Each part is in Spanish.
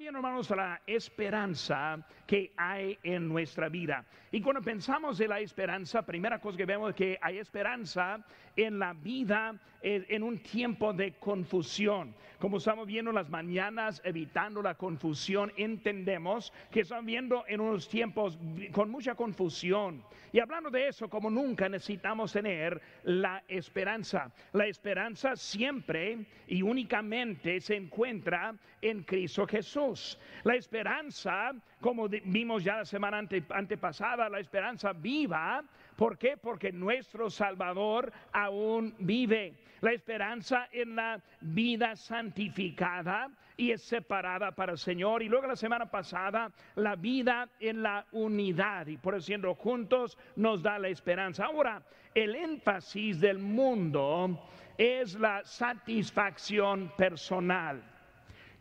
viendo, hermanos, la esperanza que hay en nuestra vida. Y cuando pensamos en la esperanza, primera cosa que vemos es que hay esperanza en la vida en un tiempo de confusión. Como estamos viendo las mañanas, evitando la confusión, entendemos que estamos viendo en unos tiempos con mucha confusión. Y hablando de eso, como nunca necesitamos tener la esperanza. La esperanza siempre y únicamente se encuentra en Cristo Jesús. La esperanza, como vimos ya la semana antepasada, la esperanza viva ¿Por qué? Porque nuestro Salvador aún vive. La esperanza en la vida santificada y es separada para el Señor. Y luego la semana pasada, la vida en la unidad. Y por eso siendo juntos nos da la esperanza. Ahora, el énfasis del mundo es la satisfacción personal.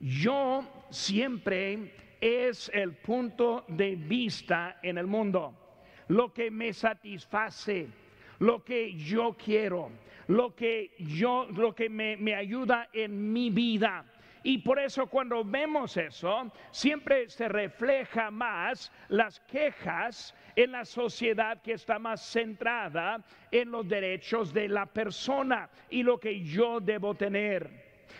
Yo siempre es el punto de vista en el mundo lo que me satisface, lo que yo quiero, lo que yo, lo que me, me ayuda en mi vida. Y por eso cuando vemos eso, siempre se refleja más las quejas en la sociedad que está más centrada en los derechos de la persona y lo que yo debo tener.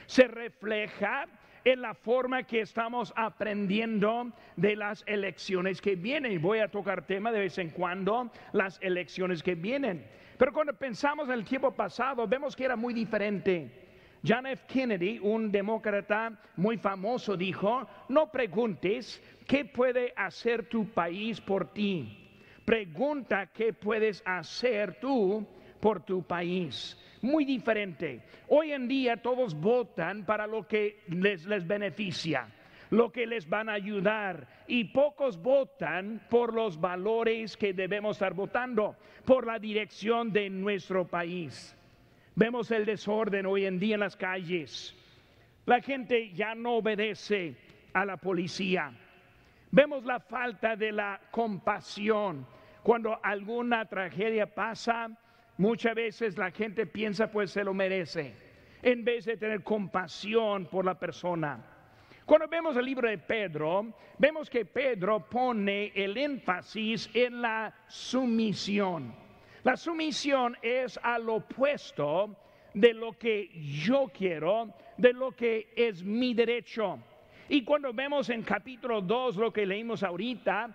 Se refleja en la forma que estamos aprendiendo de las elecciones que vienen. Voy a tocar tema de vez en cuando, las elecciones que vienen. Pero cuando pensamos en el tiempo pasado, vemos que era muy diferente. John F. Kennedy, un demócrata muy famoso, dijo, no preguntes qué puede hacer tu país por ti. Pregunta qué puedes hacer tú por tu país muy diferente. Hoy en día todos votan para lo que les, les beneficia, lo que les van a ayudar. Y pocos votan por los valores que debemos estar votando, por la dirección de nuestro país. Vemos el desorden hoy en día en las calles. La gente ya no obedece a la policía. Vemos la falta de la compasión. Cuando alguna tragedia pasa, Muchas veces la gente piensa pues se lo merece, en vez de tener compasión por la persona. Cuando vemos el libro de Pedro, vemos que Pedro pone el énfasis en la sumisión. La sumisión es al opuesto de lo que yo quiero, de lo que es mi derecho. Y cuando vemos en capítulo 2 lo que leímos ahorita,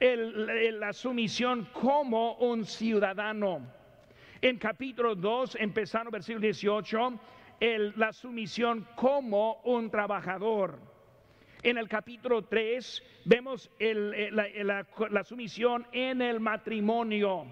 la sumisión como un ciudadano. En capítulo 2, empezando versículo 18, la sumisión como un trabajador. En el capítulo 3 vemos la, la, sumisión en el matrimonio.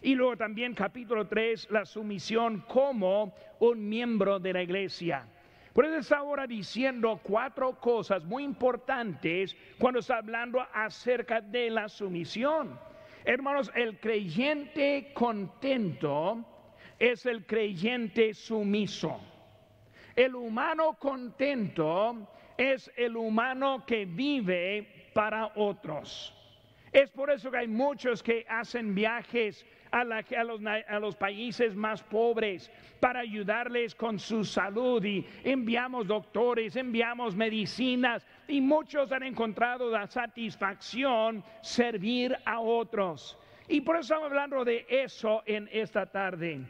Y luego también capítulo 3, la sumisión como un miembro de la iglesia. Por eso está ahora diciendo cuatro cosas muy importantes cuando está hablando acerca de la sumisión. Hermanos, el creyente contento es el creyente sumiso. El humano contento es el humano que vive para otros. Es por eso que hay muchos que hacen viajes a, los, países más pobres para ayudarles con su salud y enviamos doctores, enviamos medicinas y muchos han encontrado la satisfacción servir a otros. Y por eso estamos hablando de eso en esta tarde.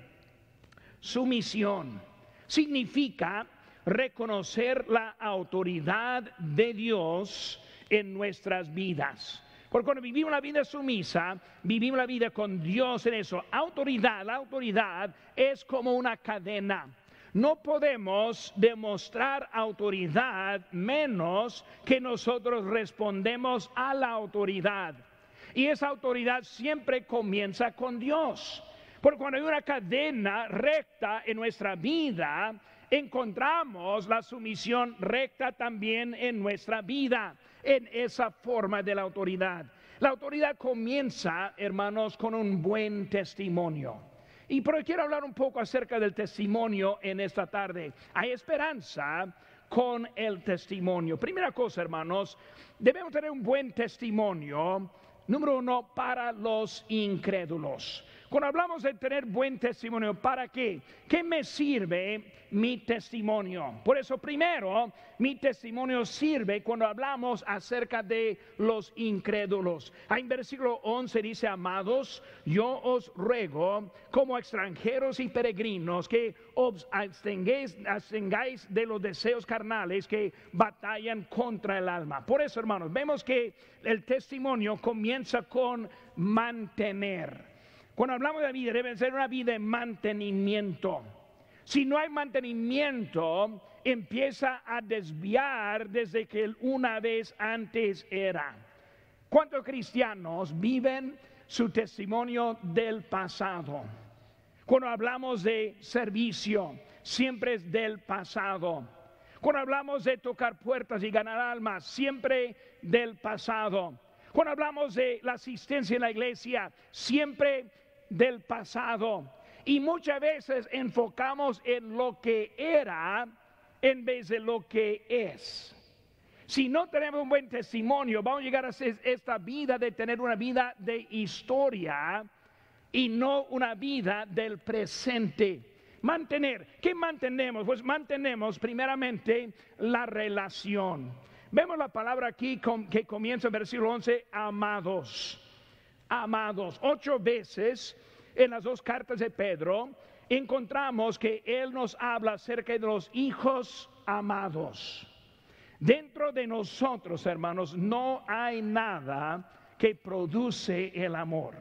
Sumisión significa reconocer la autoridad de Dios en nuestras vidas. Porque cuando vivimos la vida sumisa, vivimos la vida con Dios en eso. Autoridad, la autoridad es como una cadena. No podemos demostrar autoridad menos que nosotros respondemos a la autoridad. Y esa autoridad siempre comienza con Dios. Porque cuando hay una cadena recta en nuestra vida, encontramos la sumisión recta también en nuestra vida en esa forma de la autoridad. La autoridad comienza, hermanos, con un buen testimonio. Y pero quiero hablar un poco acerca del testimonio en esta tarde. Hay esperanza con el testimonio. Primera cosa, hermanos, debemos tener un buen testimonio, número uno, para los incrédulos. Cuando hablamos de tener buen testimonio, ¿para qué? ¿Qué me sirve mi testimonio? Por eso, primero, mi testimonio sirve cuando hablamos acerca de los incrédulos. En versículo 11 dice, amados, yo os ruego como extranjeros y peregrinos que os abstengáis, de los deseos carnales que batallan contra el alma. Por eso, hermanos, vemos que el testimonio comienza con mantener. Cuando hablamos de vida, debe ser una vida de mantenimiento. Si no hay mantenimiento, empieza a desviar desde que una vez antes era. ¿Cuántos cristianos viven su testimonio del pasado? Cuando hablamos de servicio, siempre es del pasado. Cuando hablamos de tocar puertas y ganar almas, siempre del pasado. Cuando hablamos de la asistencia en la iglesia, siempre del pasado. Y muchas veces enfocamos en lo que era en vez de lo que es. Si no tenemos un buen testimonio, vamos a llegar a esta vida de tener una vida de historia y no una vida del presente. Mantener, ¿qué mantenemos? Pues mantenemos primeramente la relación. Vemos la palabra aquí que comienza en versículo 11, amados. Amados. Ocho veces en las dos cartas de Pedro encontramos que él nos habla acerca de los hijos amados. Dentro de nosotros, hermanos, no hay nada que produce el amor.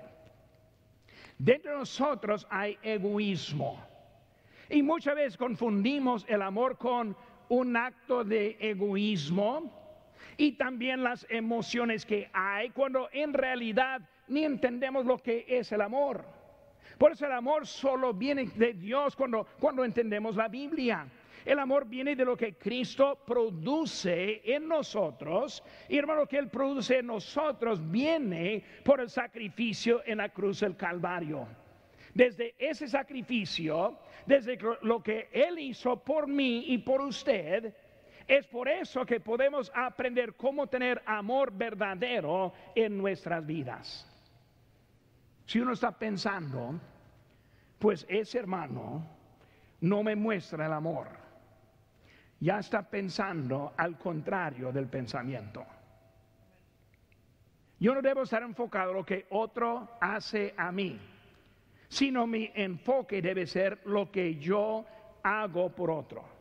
Dentro de nosotros hay egoísmo. Y muchas veces confundimos el amor con un acto de egoísmo y también las emociones que hay cuando en realidad ni entendemos lo que es el amor. Por eso el amor solo viene de Dios cuando, cuando entendemos la Biblia. El amor viene de lo que Cristo produce en nosotros. Y hermano, lo que Él produce en nosotros viene por el sacrificio en la cruz del Calvario. Desde ese sacrificio, desde lo que Él hizo por mí y por usted, es por eso que podemos aprender cómo tener amor verdadero en nuestras vidas. Si uno está pensando, pues ese hermano no me muestra el amor, ya está pensando al contrario del pensamiento. Yo no debo estar enfocado en lo que otro hace a mí, sino mi enfoque debe ser lo que yo hago por otro.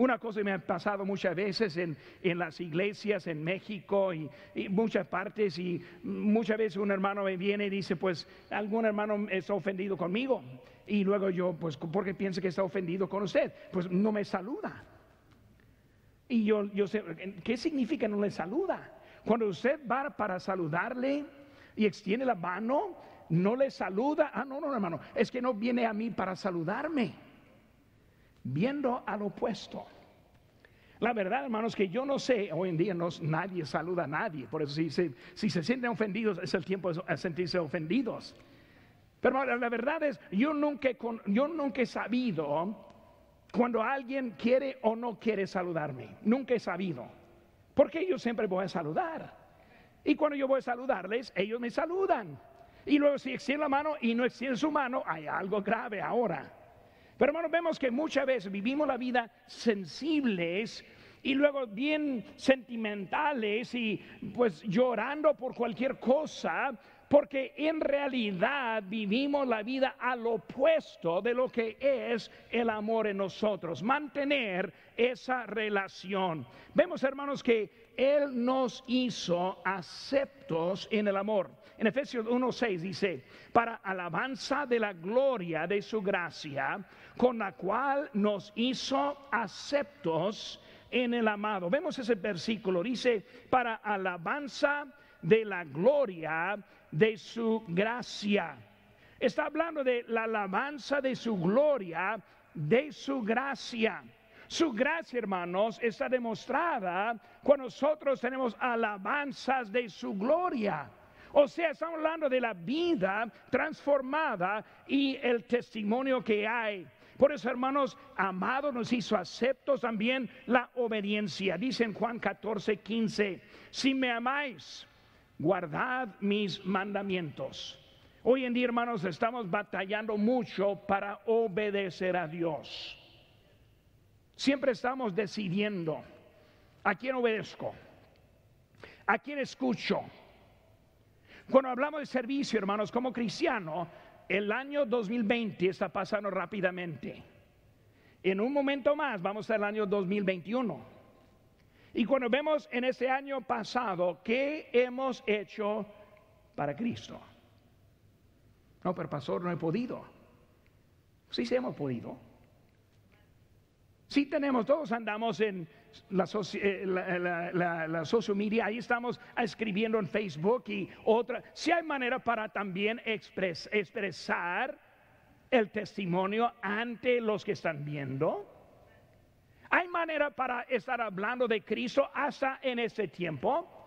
Una cosa me ha pasado muchas veces en, las iglesias en México y, muchas partes y muchas veces un hermano me viene y dice, pues algún hermano está ofendido conmigo. Y luego yo, pues, ¿por qué piensa que está ofendido con usted? Pues no me saluda. Y yo, yo sé, ¿qué significa no le saluda? Cuando usted va para saludarle y extiende la mano, no le saluda. Ah, no, no, hermano, es que no viene a mí para saludarme viendo al opuesto. La verdad, hermanos, que yo no sé, hoy en día no, nadie saluda a nadie, por eso si, si, se sienten ofendidos es el tiempo de sentirse ofendidos. Pero la verdad es, yo nunca, yo nunca he sabido cuando alguien quiere o no quiere saludarme, nunca he sabido, porque yo siempre voy a saludar. Y cuando yo voy a saludarles, ellos me saludan. Y luego si extienden la mano y no extienden su mano, hay algo grave ahora. Pero hermanos, vemos que muchas veces vivimos la vida sensibles y luego bien sentimentales y pues llorando por cualquier cosa, porque en realidad vivimos la vida al opuesto de lo que es el amor en nosotros, mantener esa relación. Vemos hermanos que Él nos hizo aceptos en el amor. En Efesios 1.6 dice, para alabanza de la gloria de su gracia, con la cual nos hizo aceptos en el amado. Vemos ese versículo, dice, para alabanza de la gloria de su gracia. Está hablando de la alabanza de su gloria, de su gracia. Su gracia, hermanos, está demostrada cuando nosotros tenemos alabanzas de su gloria. O sea, estamos hablando de la vida transformada y el testimonio que hay. Por eso, hermanos, amados, nos hizo aceptos también la obediencia. Dice en Juan 14, 15, si me amáis, guardad mis mandamientos. Hoy en día, hermanos, estamos batallando mucho para obedecer a Dios. Siempre estamos decidiendo a quién obedezco, a quién escucho. Cuando hablamos de servicio, hermanos, como cristiano, el año 2020 está pasando rápidamente. En un momento más vamos al año 2021. Y cuando vemos en este año pasado, ¿qué hemos hecho para Cristo? No, pero pastor, no he podido. Sí, sí hemos podido. Sí tenemos, todos andamos en la, eh, la, social media, ahí estamos escribiendo en Facebook y otra. Si hay manera para también expresar el testimonio ante los que están viendo. Hay manera para estar hablando de Cristo hasta en ese tiempo.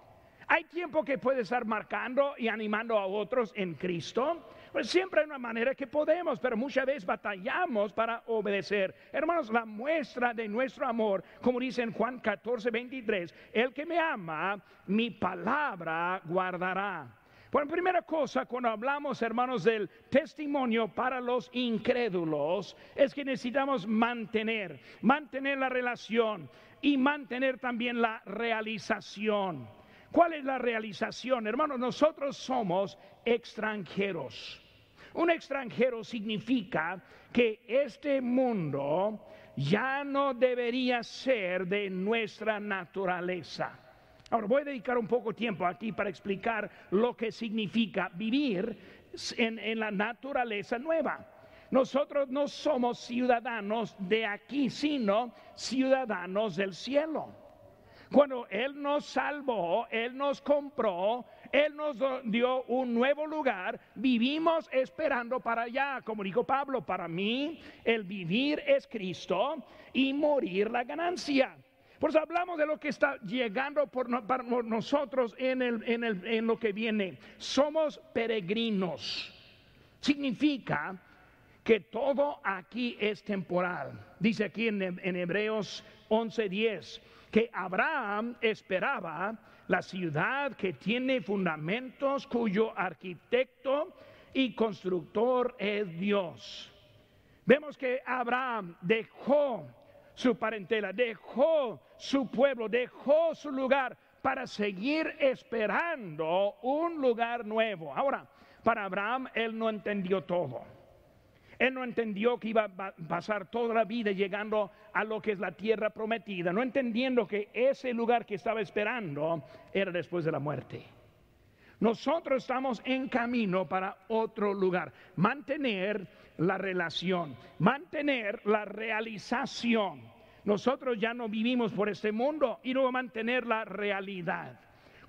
Hay tiempo que puede estar marcando y animando a otros en Cristo. Pues siempre hay una manera que podemos, pero muchas veces batallamos para obedecer. Hermanos, la muestra de nuestro amor, como dice en Juan 14, 23, el que me ama, mi palabra guardará. Bueno, primera cosa, cuando hablamos, hermanos, del testimonio para los incrédulos, es que necesitamos mantener, mantener la relación y mantener también la realización. ¿Cuál es la realización? Hermanos, nosotros somos extranjeros. Un extranjero significa que este mundo ya no debería ser de nuestra naturaleza. Ahora voy a dedicar un poco tiempo aquí para explicar lo que significa vivir en, la naturaleza nueva. Nosotros no somos ciudadanos de aquí, sino ciudadanos del cielo. Cuando Él nos salvó, Él nos compró, él nos dio un nuevo lugar, vivimos esperando para allá, como dijo Pablo, para mí el vivir es Cristo y morir la ganancia. Pues hablamos de lo que está llegando por, para nosotros en, el, en, el, en lo que viene. Somos peregrinos. Significa que todo aquí es temporal. Dice aquí en, en Hebreos 11:10 que Abraham esperaba la ciudad que tiene fundamentos, cuyo arquitecto y constructor es Dios. Vemos que Abraham dejó su parentela, dejó su pueblo, dejó su lugar para seguir esperando un lugar nuevo. Ahora, para Abraham él no entendió todo. Él no entendió que iba a pasar toda la vida llegando a lo que es la tierra prometida, no entendiendo que ese lugar que estaba esperando era después de la muerte. Nosotros estamos en camino para otro lugar. Mantener la relación, mantener la realización. Nosotros ya no vivimos por este mundo y no mantener la realidad.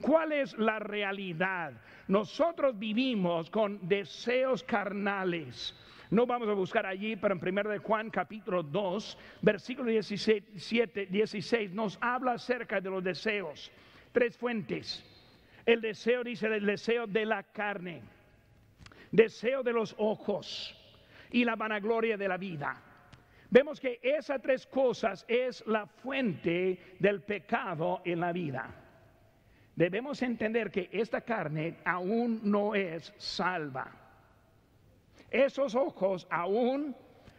¿Cuál es la realidad? Nosotros vivimos con deseos carnales no vamos a buscar allí, pero en 1 de Juan capítulo 2, versículo 17, 16 nos habla acerca de los deseos. Tres fuentes. El deseo dice el deseo de la carne, deseo de los ojos y la vanagloria de la vida. Vemos que esas tres cosas es la fuente del pecado en la vida. Debemos entender que esta carne aún no es salva esos ojos aún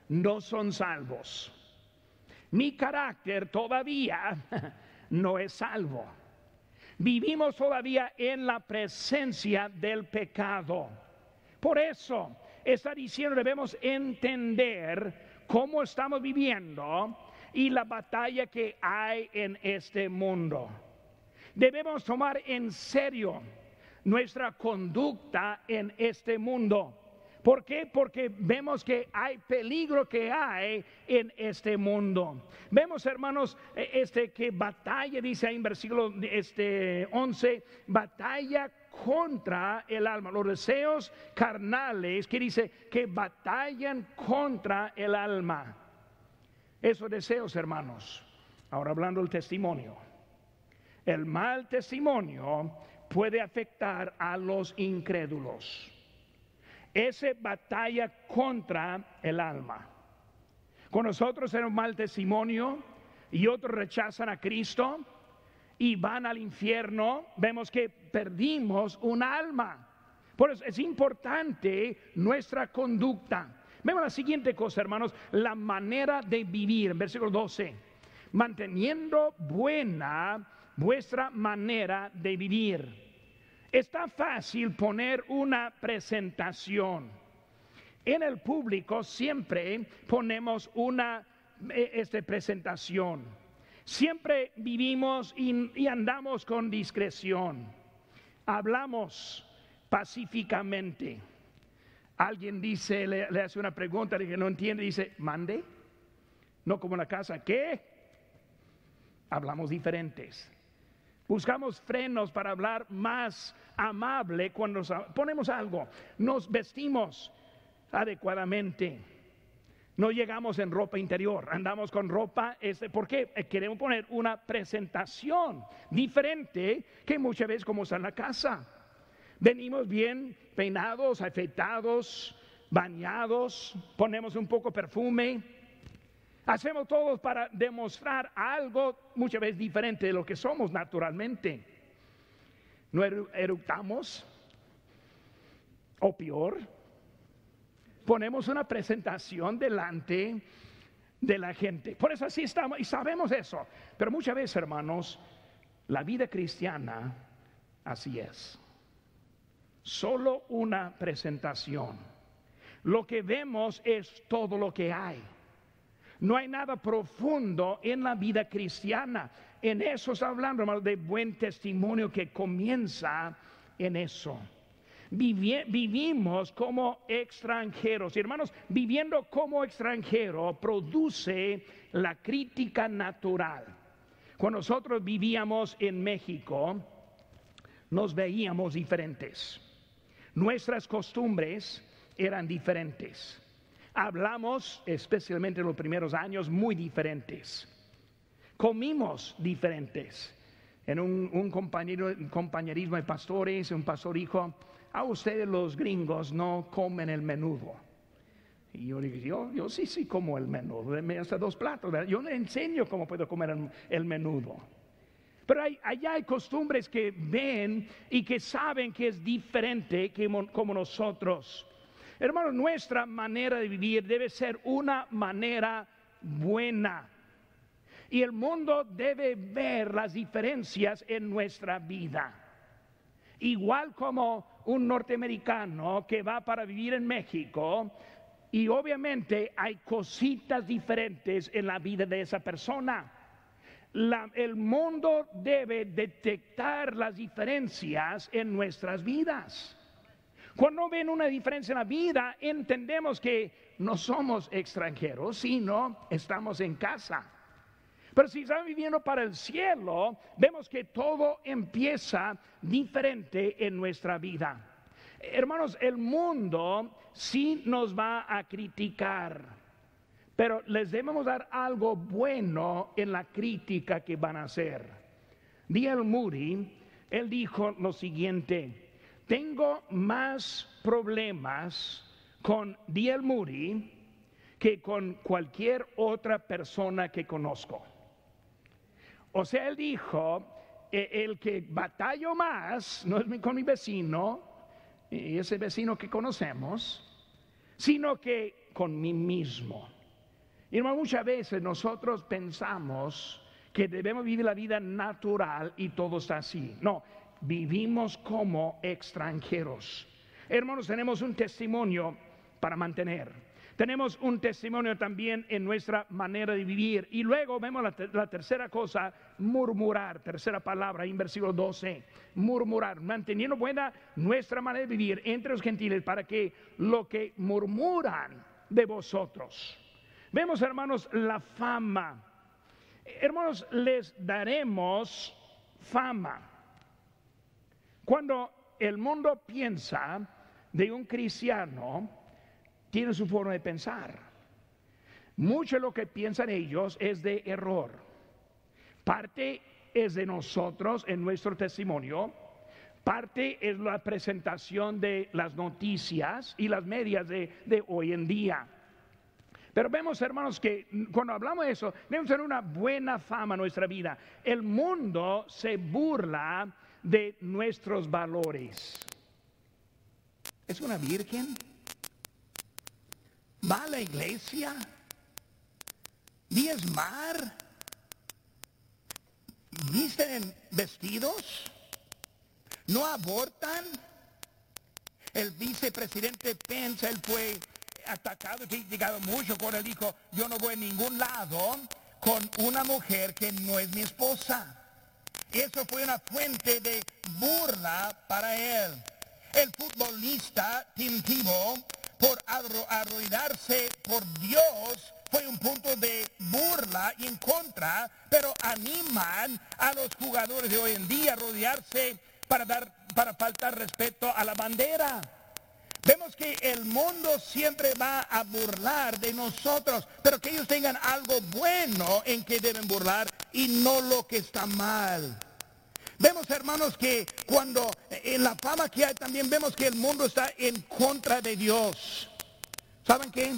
no son salvos. Mi carácter todavía no es salvo. Vivimos todavía en la presencia del pecado. Por eso está diciendo, debemos entender cómo estamos viviendo y la batalla que hay en este mundo. Debemos tomar en serio nuestra conducta en este mundo ¿Por qué? Porque vemos que hay peligro que hay en este mundo. Vemos, hermanos, e, este que batalla, dice ahí en versículo este 11, batalla contra el alma, los deseos carnales, que dice que batallan contra el alma. Esos deseos, hermanos. Ahora hablando del testimonio. El mal testimonio puede afectar a los incrédulos esa batalla contra el alma. Con nosotros tenemos mal testimonio y otros rechazan a Cristo y van al infierno, vemos que perdimos un alma. Por eso es importante nuestra conducta. Vemos la siguiente cosa, hermanos, la manera de vivir, en versículo 12, manteniendo buena vuestra manera de vivir. Está fácil poner una presentación. En el público siempre ponemos una eh, este, presentación. Siempre vivimos y, andamos con discreción. Hablamos pacíficamente. Alguien dice, le, hace una pregunta que no entiende, dice, mande. No como en la casa, ¿qué? Hablamos diferentes. Buscamos frenos para hablar más amable cuando ponemos algo. Nos vestimos adecuadamente. No llegamos en ropa interior, andamos con ropa, este, porque queremos poner una presentación diferente que muchas veces como está en la casa. Venimos bien peinados, afeitados, bañados, ponemos un poco perfume. Hacemos todo para demostrar algo muchas veces diferente de lo que somos naturalmente. No eructamos, o peor, ponemos una presentación delante de la gente. Por eso así estamos y sabemos eso. Pero muchas veces, hermanos, la vida cristiana así es. Solo una presentación. Lo que vemos es todo lo que hay. No hay nada profundo en la vida cristiana. En eso está hablando, de buen testimonio que comienza en eso vivimos como extranjeros. Y hermanos, viviendo como extranjero produce la crítica natural. Cuando nosotros vivíamos en México, nos veíamos diferentes. Nuestras costumbres eran diferentes. Hablamos, especialmente en los primeros años, muy diferentes. Comimos diferentes. En un, un compañerismo de pastores, un pastor dijo, a ustedes los gringos no comen el menudo. Y yo digo, yo, sí, sí como el menudo, me hace dos platos, yo le enseño cómo puedo comer el, menudo. Pero hay, allá hay costumbres que ven y que saben que es diferente que como nosotros. Hermano, nuestra manera de vivir debe ser una manera buena. Y el mundo debe ver las diferencias en nuestra vida. Igual como un norteamericano que va para vivir en México y obviamente hay cositas diferentes en la vida de esa persona. el mundo debe detectar las diferencias en nuestras vidas. Cuando ven una diferencia en la vida, entendemos que no somos extranjeros, sino estamos en casa. Pero si estamos viviendo para el cielo, vemos que todo empieza diferente en nuestra vida. Hermanos, el mundo sí nos va a criticar, pero les debemos dar algo bueno en la crítica que van a hacer. D.L. Moody, él dijo lo siguiente, tengo más problemas con D.L. Moody que con cualquier otra persona que conozco. O sea, él dijo, e, el que batallo más no es con mi vecino, y ese vecino que conocemos, sino que con mí mismo. Y muchas veces nosotros pensamos que debemos vivir la vida natural y todo está así. No, vivimos como extranjeros. Hermanos, tenemos un testimonio para mantener. Tenemos un testimonio también en nuestra manera de vivir. Y luego vemos la, tercera cosa, murmurar, tercera palabra en versículo 12, murmurar, manteniendo buena nuestra manera de vivir entre los gentiles para que lo que murmuran de vosotros. Vemos, hermanos, la fama. Hermanos, les daremos fama. Cuando el mundo piensa de un cristiano, tiene su forma de pensar. Mucho de lo que piensan ellos es de error. Parte es de nosotros en nuestro testimonio. Parte es la presentación de las noticias y las medias de, de hoy en día. Pero vemos, hermanos, que cuando hablamos de eso, debemos tener una buena fama en nuestra vida. El mundo se burla de nuestros valores. ¿Es una virgen? ¿Va a la iglesia? ¿Diezmar? ¿Visten vestidos? ¿No abortan? El vicepresidente Pence, él fue atacado y criticado mucho con él dijo, yo no voy a ningún lado con una mujer que no es mi esposa. Eso fue una fuente de burla para él. El futbolista Tim por arruinarse por Dios, fue un punto de burla y en contra, pero animan a los jugadores de hoy en día a rodearse para, dar, para faltar respeto a la bandera. Vemos que el mundo siempre va a burlar de nosotros, pero que ellos tengan algo bueno en que deben burlar y no lo que está mal. Vemos, hermanos, que cuando en la fama que hay también vemos que el mundo está en contra de Dios. ¿Saben qué?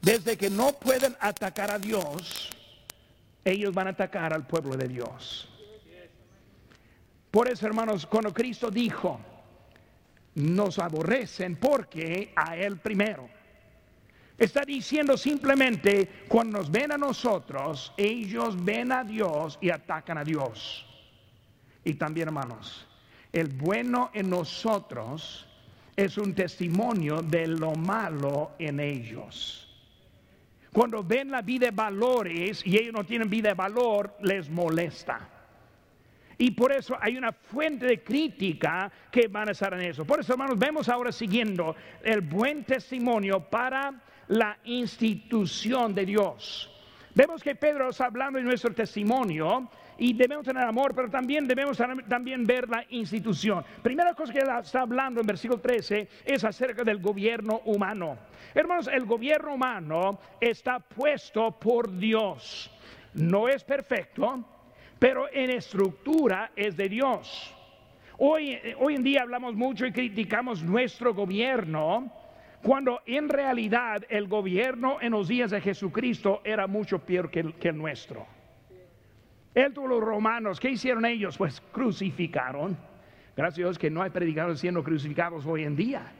Desde que no pueden atacar a Dios, ellos van a atacar al pueblo de Dios. Por eso, hermanos, cuando Cristo dijo, nos aborrecen porque a Él primero. Está diciendo simplemente, cuando nos ven a nosotros, ellos ven a Dios y atacan a Dios. Y también, hermanos, el bueno en nosotros es un testimonio de lo malo en ellos. Cuando ven la vida de valores y ellos no tienen vida de valor, les molesta. Y por eso hay una fuente de crítica que van a estar en eso. Por eso, hermanos, vemos ahora siguiendo el buen testimonio para la institución de Dios. Vemos que Pedro está hablando de nuestro testimonio y debemos tener amor, pero también debemos también ver la institución. Primera cosa que está hablando en versículo 13 es acerca del gobierno humano. Hermanos, el gobierno humano está puesto por Dios. No es perfecto, pero en estructura es de Dios. Hoy, hoy en día hablamos mucho y criticamos nuestro gobierno, cuando en realidad el gobierno en los días de Jesucristo era mucho peor que el, que el nuestro. Él tuvo los romanos, ¿qué hicieron ellos? Pues crucificaron. Gracias a Dios que no hay predicadores siendo crucificados hoy en día.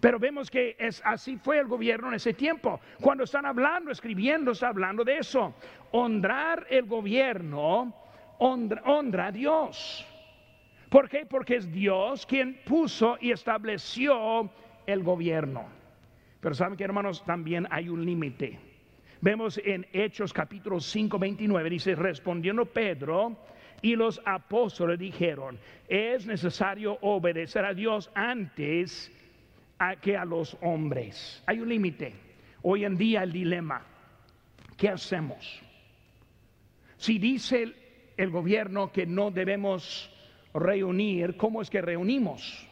Pero vemos que es, así fue el gobierno en ese tiempo. Cuando están hablando, escribiendo, está hablando de eso. Honrar el gobierno, honra, a Dios. ¿Por qué? Porque es Dios quien puso y estableció el gobierno. Pero saben que hermanos, también hay un límite. Vemos en Hechos capítulo 5, 29, dice, respondiendo Pedro, y los apóstoles dijeron, es necesario obedecer a Dios antes que a los hombres. Hay un límite. Hoy en día el dilema, ¿qué hacemos? Si dice el, gobierno que no debemos reunir, ¿cómo es que reunimos?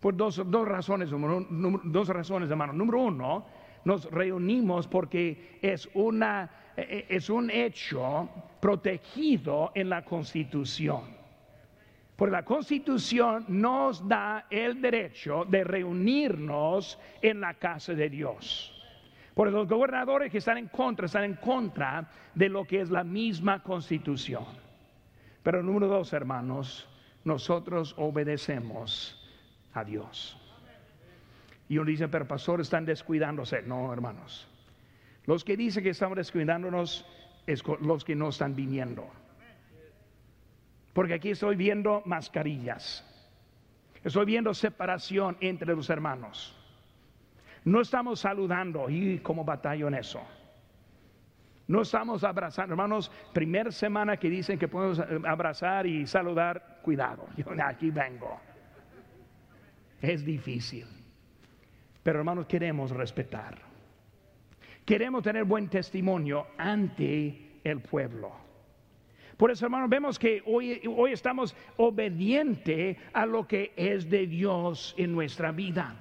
Por dos, dos razones, dos razones, hermano. Número uno, nos reunimos porque es, una, e, e, es un hecho protegido en la Constitución. Porque la constitución nos da el derecho de reunirnos en la casa de Dios. Por los gobernadores que están en contra, están en contra de lo que es la misma constitución. Pero número dos, hermanos, nosotros obedecemos a Dios. Y uno dice, pero pastor, están descuidándose. No, hermanos. Los que dicen que estamos descuidándonos es los que no están viniendo. Porque aquí estoy viendo mascarillas. Estoy viendo separación entre los hermanos. No estamos saludando y como batallo en eso. No estamos abrazando, hermanos. Primera semana que dicen que podemos abrazar y saludar, cuidado. Yo aquí vengo. Es difícil. Pero hermanos, queremos respetar. Queremos tener buen testimonio ante el pueblo. Por eso, hermanos, vemos que hoy, hoy estamos obedientes a lo que es de Dios en nuestra vida.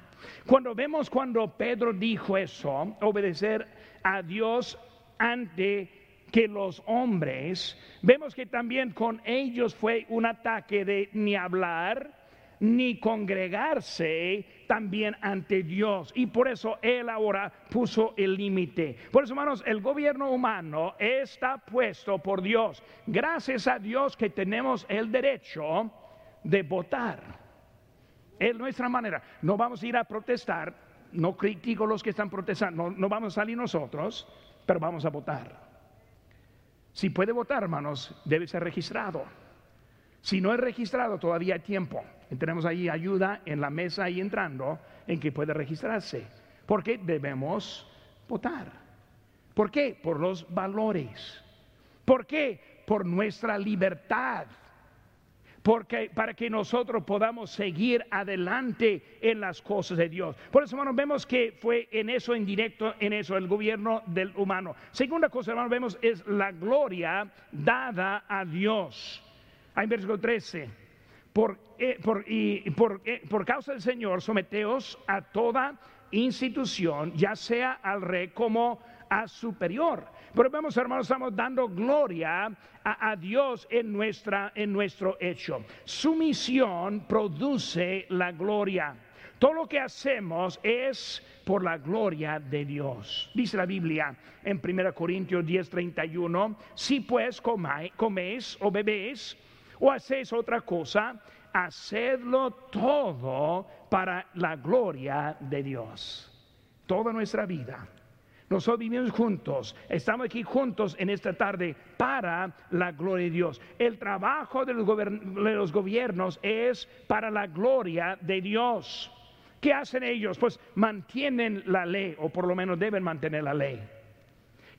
Cuando vemos cuando Pedro dijo eso, obedecer a Dios ante que los hombres, vemos que también con ellos fue un ataque de ni hablar, ni congregarse también ante Dios. Y por eso Él ahora puso el límite. Por eso, hermanos, el gobierno humano está puesto por Dios. Gracias a Dios que tenemos el derecho de votar. Es nuestra manera. No vamos a ir a protestar. No critico los que están protestando. No, vamos a salir nosotros, pero vamos a votar. Si puede votar, hermanos, debe ser registrado. Si no es registrado, todavía hay tiempo. tenemos ahí ayuda en la mesa ahí entrando en que puede registrarse. Porque debemos votar. ¿Por qué? Por los valores. ¿Por qué? Por nuestra libertad porque para que nosotros podamos seguir adelante en las cosas de Dios. Por eso, hermanos, vemos que fue en eso, en directo, en eso, el gobierno del humano. Segunda cosa, hermanos, vemos es la gloria dada a Dios. Hay en versículo 13. Por, eh, por, y, por, eh, por causa del Señor, someteos a toda institución, ya sea al rey como a superior. Pero vemos, hermanos, estamos dando gloria a, Dios en, nuestra, en nuestro hecho. Su misión produce la gloria. Todo lo que hacemos es por la gloria de Dios. Dice la Biblia en 1 Corintios 10:31, si pues coméis o bebéis o hacéis otra cosa, hacedlo todo para la gloria de Dios. Toda nuestra vida nosotros vivimos juntos, estamos aquí juntos en esta tarde para la gloria de Dios. El trabajo de los, gobiernos es para la gloria de Dios. ¿Qué hacen ellos? Pues mantienen la ley, o por lo menos deben mantener la ley.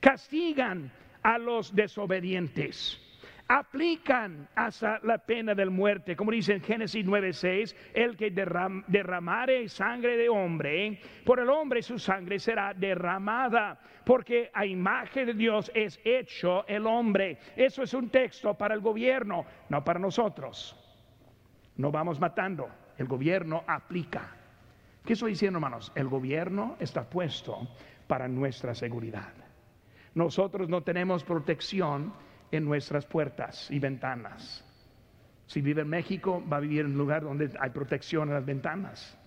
Castigan a los desobedientes aplican hasta la pena de muerte, como dice en Génesis 9:6, el que derramare sangre de hombre, por el hombre su sangre será derramada, porque a imagen de Dios es hecho el hombre. Eso es un texto para el gobierno, no para nosotros. No vamos matando, el gobierno aplica. ¿Qué estoy diciendo, hermanos? El gobierno está puesto para nuestra seguridad. Nosotros no tenemos protección en nuestras puertas y ventanas. Si vive en México, va a vivir en un lugar donde hay protección en las ventanas.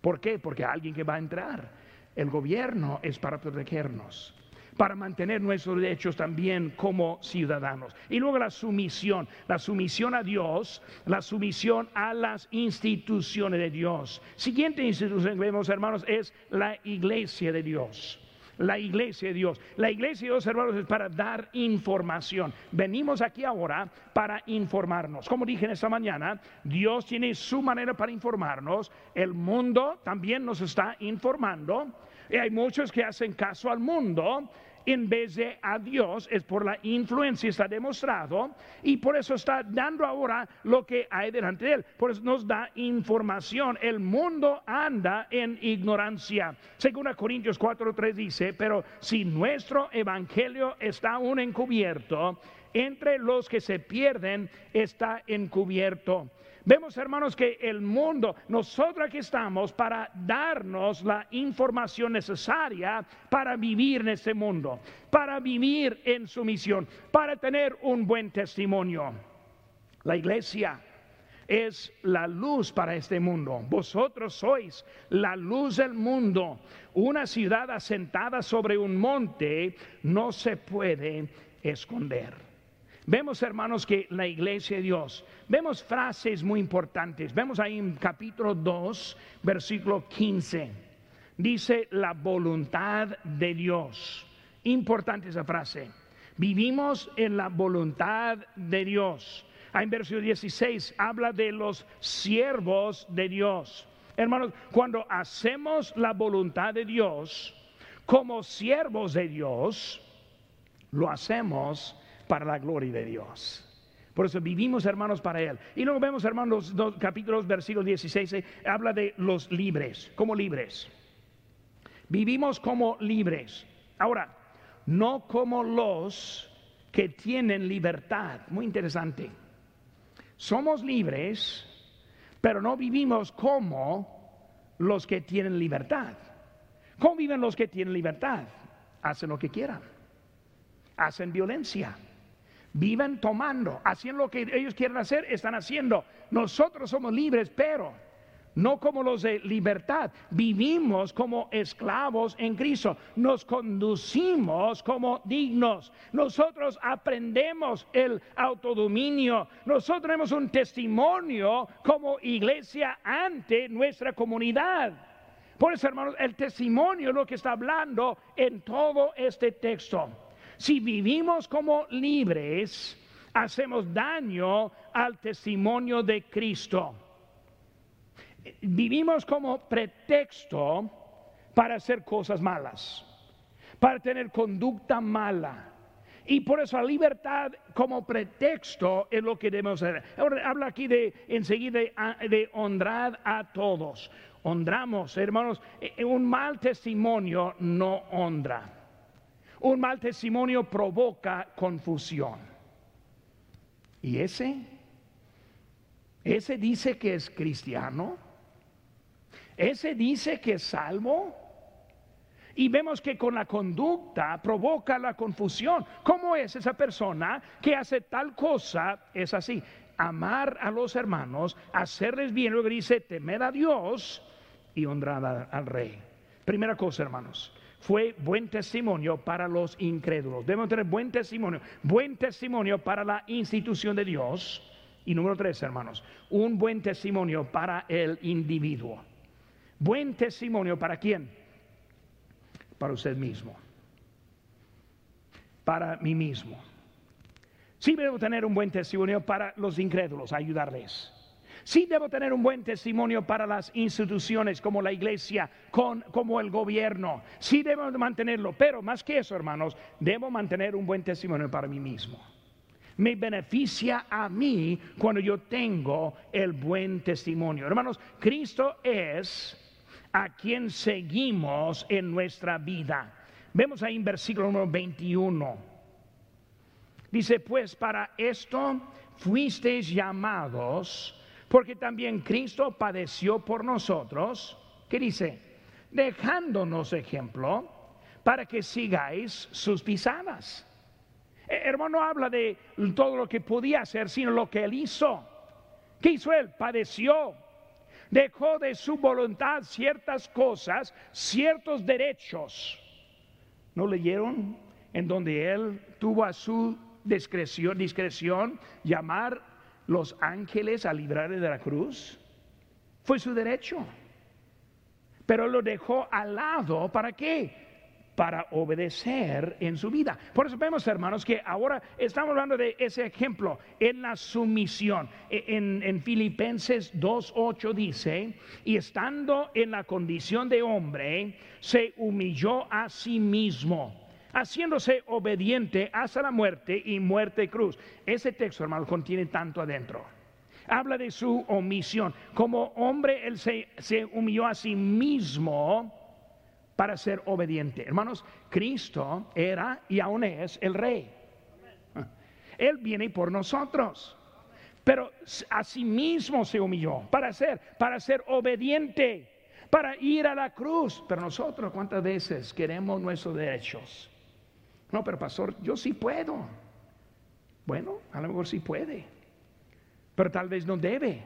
¿Por qué? Porque alguien que va a entrar. El gobierno es para protegernos, para mantener nuestros derechos también como ciudadanos. Y luego la sumisión, la sumisión a Dios, la sumisión a las instituciones de Dios. Siguiente institución que vemos, hermanos, es la iglesia de Dios la iglesia de Dios. La iglesia de Dios, hermanos, es para dar información. Venimos aquí ahora para informarnos. Como dije en esta mañana, Dios tiene su manera para informarnos. El mundo también nos está informando. Y hay muchos que hacen caso al mundo en vez de a Dios, es por la influencia, está demostrado, y por eso está dando ahora lo que hay delante de él. Por eso nos da información. El mundo anda en ignorancia. Según a Corintios 4:3 dice, pero si nuestro evangelio está aún encubierto, entre los que se pierden está encubierto Vemos, hermanos, que el mundo, nosotros aquí estamos para darnos la información necesaria para vivir en este mundo, para vivir en su misión, para tener un buen testimonio. La iglesia es la luz para este mundo. Vosotros sois la luz del mundo. Una ciudad asentada sobre un monte no se puede esconder. Vemos, hermanos, que la iglesia de Dios, vemos frases muy importantes. Vemos ahí en capítulo 2, versículo 15. Dice la voluntad de Dios. Importante esa frase. Vivimos en la voluntad de Dios. Ahí en versículo 16 habla de los siervos de Dios. Hermanos, cuando hacemos la voluntad de Dios como siervos de Dios, lo hacemos para la gloria de Dios. Por eso vivimos, hermanos, para Él. Y luego vemos, hermanos, dos capítulos, versículo 16, eh, habla de los libres, como libres. Vivimos como libres. Ahora, no como los que tienen libertad. Muy interesante. Somos libres, pero no vivimos como los que tienen libertad. ¿Cómo viven los que tienen libertad? Hacen lo que quieran. Hacen violencia Viven tomando, haciendo lo que ellos quieren hacer, están haciendo. Nosotros somos libres, pero no como los de libertad. Vivimos como esclavos en Cristo. Nos conducimos como dignos. Nosotros aprendemos el autodominio. Nosotros tenemos un testimonio como iglesia ante nuestra comunidad. Por eso, hermanos, el testimonio es lo que está hablando en todo este texto. Si vivimos como libres, hacemos daño al testimonio de Cristo vivimos como pretexto para hacer cosas malas, para tener conducta mala. Y por eso la libertad como pretexto es lo que debemos hacer. Ahora habla aquí de enseguida de, honrar a todos. Honramos, hermanos, eh, un mal testimonio no honra. Un mal testimonio provoca confusión. ¿Y ese? ¿Ese dice que es cristiano? Ese dice que es salvo. Y vemos que con la conducta provoca la confusión. ¿Cómo es esa persona que hace tal cosa? Es así. Amar a los hermanos, hacerles bien, luego dice temer a Dios y honrar al rey. Primera cosa, hermanos, fue buen testimonio para los incrédulos. Debemos tener buen testimonio, buen testimonio para la institución de Dios. Y número tres, hermanos, un buen testimonio para el individuo. Buen testimonio para quién? Para usted mismo. Para mí mismo. Sí debo tener un buen testimonio para los incrédulos, ayudarles. Sí debo tener un buen testimonio para las instituciones como la iglesia, con, como el gobierno. Sí debo mantenerlo, pero más que eso, hermanos, debo mantener un buen testimonio para mí mismo. Me beneficia a mí cuando yo tengo el buen testimonio. Hermanos, Cristo es a quien seguimos en nuestra vida. Vemos ahí en versículo número 21. Dice, pues para esto fuisteis llamados, porque también Cristo padeció por nosotros. ¿Qué dice? Dejándonos ejemplo para que sigáis sus pisadas. Eh, hermano habla de todo lo que podía hacer, sino lo que él hizo. ¿Qué hizo él? Padeció dejó de su voluntad ciertas cosas, ciertos derechos. ¿No leyeron? En donde él tuvo a su discreción, discreción llamar los ángeles a librarle de la cruz. Fue su derecho. Pero lo dejó al lado, ¿para qué? para obedecer en su vida. Por eso vemos, hermanos, que ahora estamos hablando de ese ejemplo en la sumisión. E, en, en Filipenses 2.8 dice, y estando en la condición de hombre, se humilló a sí mismo haciéndose obediente hasta la muerte y muerte cruz. Ese texto, hermano, contiene tanto adentro. Habla de su omisión. Como hombre, él se, se humilló a sí mismo para ser obediente. Hermanos, Cristo era y aún es el rey. Él viene por nosotros. Pero a sí mismo se humilló para ser, para ser obediente, para ir a la cruz. Pero nosotros, ¿cuántas veces queremos nuestros derechos? No, pero pastor, yo sí puedo. Bueno, a lo mejor sí puede, pero tal vez no debe.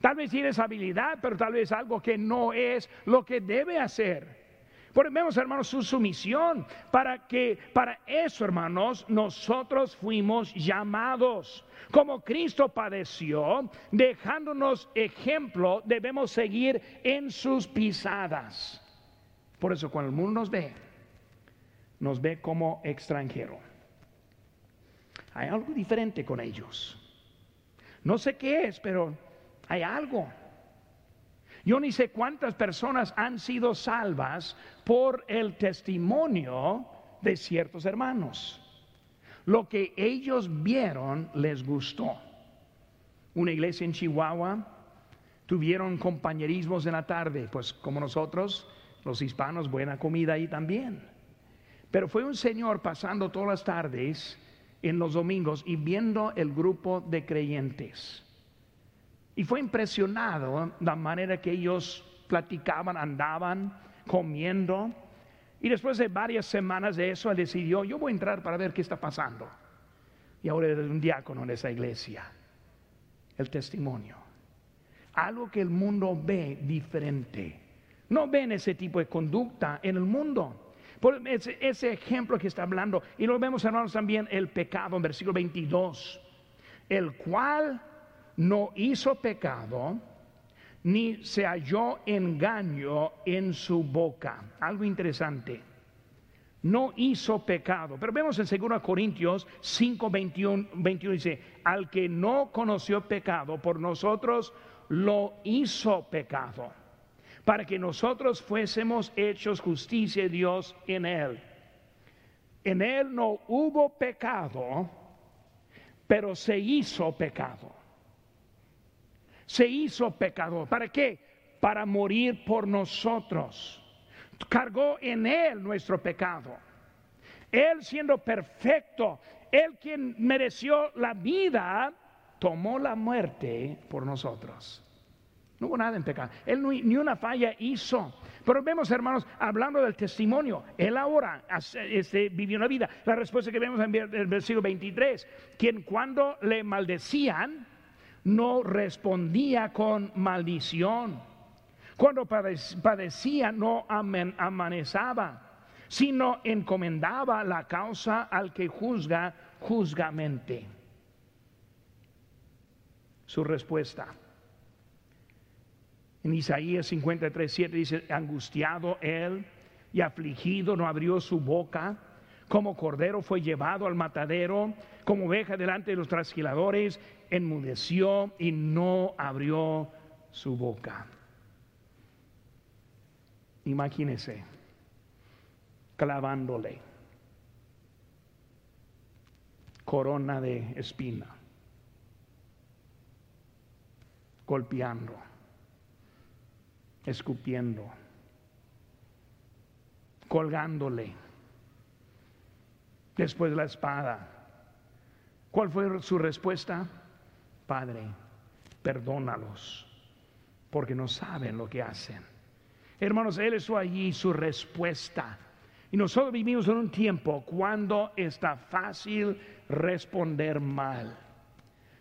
Tal vez tienes habilidad, pero tal vez algo que no es lo que debe hacer. Por vemos, hermanos, su sumisión para que, para eso, hermanos, nosotros fuimos llamados. Como Cristo padeció, dejándonos ejemplo, debemos seguir en sus pisadas. Por eso, cuando el mundo nos ve, nos ve como extranjero. Hay algo diferente con ellos. No sé qué es, pero hay algo. Yo ni sé cuántas personas han sido salvas por el testimonio de ciertos hermanos. Lo que ellos vieron les gustó. Una iglesia en Chihuahua tuvieron compañerismos en la tarde, pues como nosotros, los hispanos, buena comida ahí también. Pero fue un señor pasando todas las tardes en los domingos y viendo el grupo de creyentes. Y fue impresionado la manera que ellos platicaban, andaban, comiendo. Y después de varias semanas de eso, él decidió, yo voy a entrar para ver qué está pasando. Y ahora es un diácono en esa iglesia. El testimonio. algo que el mundo ve diferente. No ven ese tipo de conducta en el mundo. Por ese, ejemplo que está hablando, y lo vemos hermanos también el pecado en versículo 22, el cual no hizo pecado, ni se halló engaño en su boca. Algo interesante. No hizo pecado. Pero vemos en 2 Corintios 5, 21, 21 dice, al que no conoció pecado, por nosotros lo hizo pecado, para que nosotros fuésemos hechos justicia de Dios en él. En él no hubo pecado, pero se hizo pecado se hizo pecador. ¿Para qué? Para morir por nosotros. Cargó en Él nuestro pecado. Él siendo perfecto, Él quien mereció la vida, tomó la muerte por nosotros. No hubo nada en pecado. Él ni una falla hizo. Pero vemos, hermanos, hablando del testimonio, él ahora este, vivió una vida. La respuesta que vemos en el versículo 23, quien cuando le maldecían, no respondía con maldición. Cuando padecía no amanezaba, sino encomendaba la causa al que juzga juzgamente. Su respuesta. En Isaías 53, 7 dice, angustiado él y afligido no abrió su boca como cordero fue llevado al matadero, como oveja delante de los trasquiladores, enmudeció y no abrió su boca. Imagínese, clavándole corona de espina, golpeando, escupiendo, colgándole después la espada. ¿Cuál fue su respuesta? Padre, perdónalos, porque no saben lo que hacen. Hermanos, Él es allí su respuesta. Y nosotros vivimos en un tiempo cuando está fácil responder mal.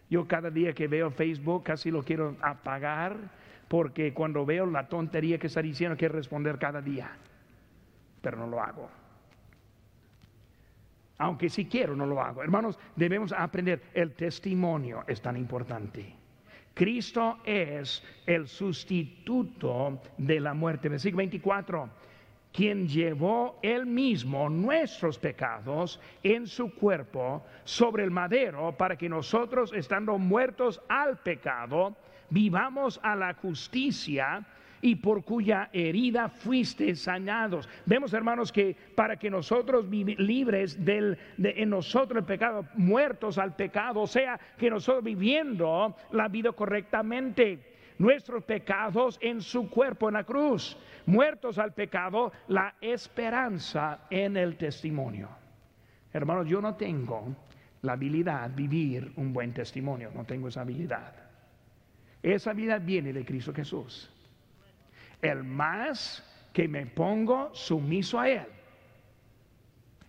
Yo cada día que veo Facebook casi lo quiero apagar porque cuando veo la tontería que está diciendo quiero responder cada día, pero no lo hago aunque si quiero no lo hago. Hermanos, debemos aprender, el testimonio es tan importante. Cristo es el sustituto de la muerte. Versículo 24, quien llevó él mismo nuestros pecados en su cuerpo sobre el madero para que nosotros, estando muertos al pecado, vivamos a la justicia y por cuya herida fuiste sañados. Vemos, hermanos, que para que nosotros libres del, de, en nosotros el pecado, muertos al pecado, o sea, que nosotros viviendo la vida correctamente, nuestros pecados en su cuerpo en la cruz, muertos al pecado, la esperanza en el testimonio. Hermanos, yo no tengo la habilidad de vivir un buen testimonio, no tengo esa habilidad. Esa habilidad viene de Cristo Jesús el más que me pongo sumiso a Él,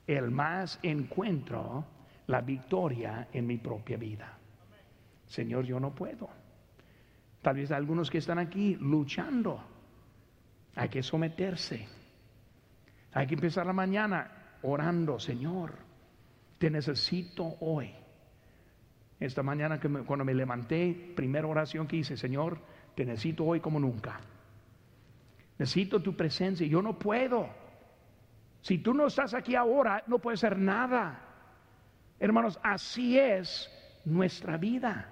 el más encuentro la victoria en mi propia vida. Señor, yo no puedo. Tal vez algunos que están aquí luchando. Hay que someterse. Hay que empezar la mañana orando, Señor, te necesito hoy. Esta mañana que cuando me levanté, primera oración que hice, Señor, te necesito hoy como nunca. Necesito tu presencia. Yo no puedo. Si tú no estás aquí ahora, no puedes hacer nada. Hermanos, así es nuestra vida.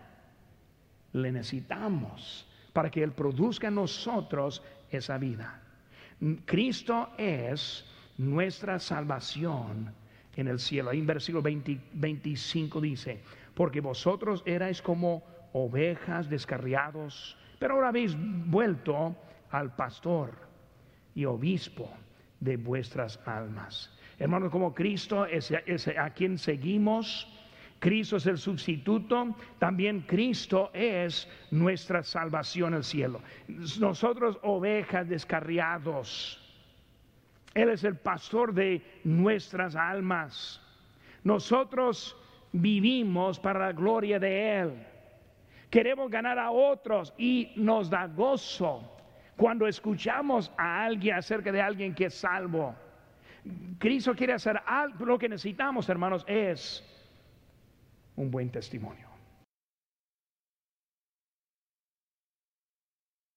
Le necesitamos para que Él produzca en nosotros esa vida. Cristo es nuestra salvación en el cielo. Ahí en versículo 25 dice, porque vosotros erais como ovejas descarriados, pero ahora habéis vuelto al pastor y obispo de vuestras almas. Hermanos, como Cristo es, a quien seguimos, Cristo es el sustituto, también Cristo es nuestra salvación al cielo. Nosotros ovejas descarriados, Él es el pastor de nuestras almas. Nosotros vivimos para la gloria de Él. queremos ganar a otros y nos da gozo cuando escuchamos a alguien acerca de alguien que es salvo. Cristo quiere hacer algo, lo que necesitamos, hermanos, es un buen testimonio.